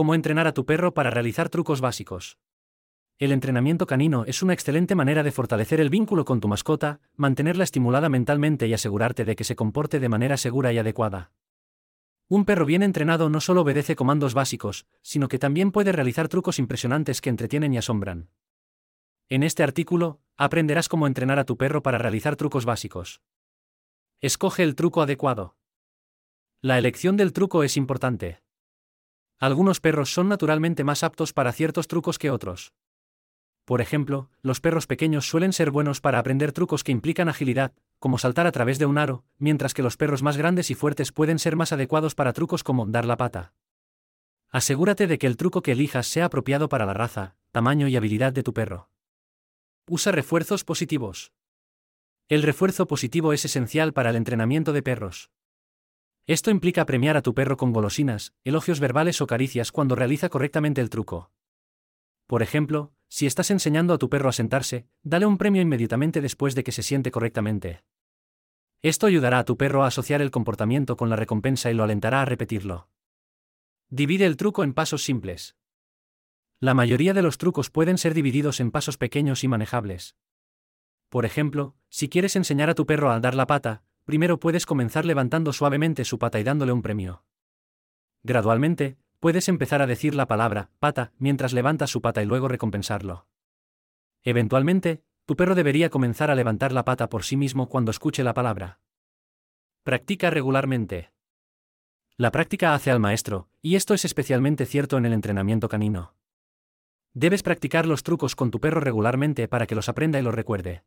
Cómo entrenar a tu perro para realizar trucos básicos. El entrenamiento canino es una excelente manera de fortalecer el vínculo con tu mascota, mantenerla estimulada mentalmente y asegurarte de que se comporte de manera segura y adecuada. Un perro bien entrenado no solo obedece comandos básicos, sino que también puede realizar trucos impresionantes que entretienen y asombran. En este artículo, aprenderás cómo entrenar a tu perro para realizar trucos básicos. Escoge el truco adecuado. La elección del truco es importante. Algunos perros son naturalmente más aptos para ciertos trucos que otros. Por ejemplo, los perros pequeños suelen ser buenos para aprender trucos que implican agilidad, como saltar a través de un aro, mientras que los perros más grandes y fuertes pueden ser más adecuados para trucos como dar la pata. Asegúrate de que el truco que elijas sea apropiado para la raza, tamaño y habilidad de tu perro. Usa refuerzos positivos. El refuerzo positivo es esencial para el entrenamiento de perros. Esto implica premiar a tu perro con golosinas, elogios verbales o caricias cuando realiza correctamente el truco. Por ejemplo, si estás enseñando a tu perro a sentarse, dale un premio inmediatamente después de que se siente correctamente. Esto ayudará a tu perro a asociar el comportamiento con la recompensa y lo alentará a repetirlo. Divide el truco en pasos simples. La mayoría de los trucos pueden ser divididos en pasos pequeños y manejables. Por ejemplo, si quieres enseñar a tu perro a dar la pata, primero puedes comenzar levantando suavemente su pata y dándole un premio. Gradualmente, puedes empezar a decir la palabra, pata, mientras levantas su pata y luego recompensarlo. Eventualmente, tu perro debería comenzar a levantar la pata por sí mismo cuando escuche la palabra. Practica regularmente. La práctica hace al maestro, y esto es especialmente cierto en el entrenamiento canino. Debes practicar los trucos con tu perro regularmente para que los aprenda y los recuerde.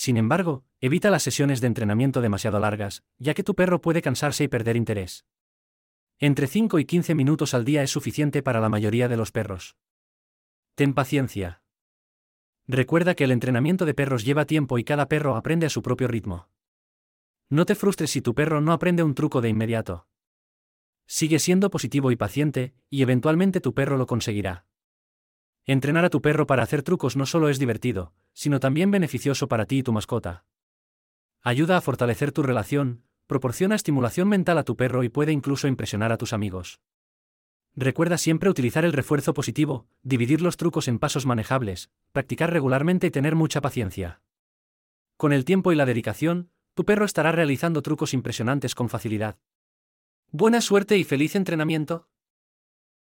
Sin embargo, evita las sesiones de entrenamiento demasiado largas, ya que tu perro puede cansarse y perder interés. Entre 5 y 15 minutos al día es suficiente para la mayoría de los perros. Ten paciencia. Recuerda que el entrenamiento de perros lleva tiempo y cada perro aprende a su propio ritmo. No te frustres si tu perro no aprende un truco de inmediato. Sigue siendo positivo y paciente, y eventualmente tu perro lo conseguirá. Entrenar a tu perro para hacer trucos no solo es divertido, sino también beneficioso para ti y tu mascota. Ayuda a fortalecer tu relación, proporciona estimulación mental a tu perro y puede incluso impresionar a tus amigos. Recuerda siempre utilizar el refuerzo positivo, dividir los trucos en pasos manejables, practicar regularmente y tener mucha paciencia. Con el tiempo y la dedicación, tu perro estará realizando trucos impresionantes con facilidad. Buena suerte y feliz entrenamiento.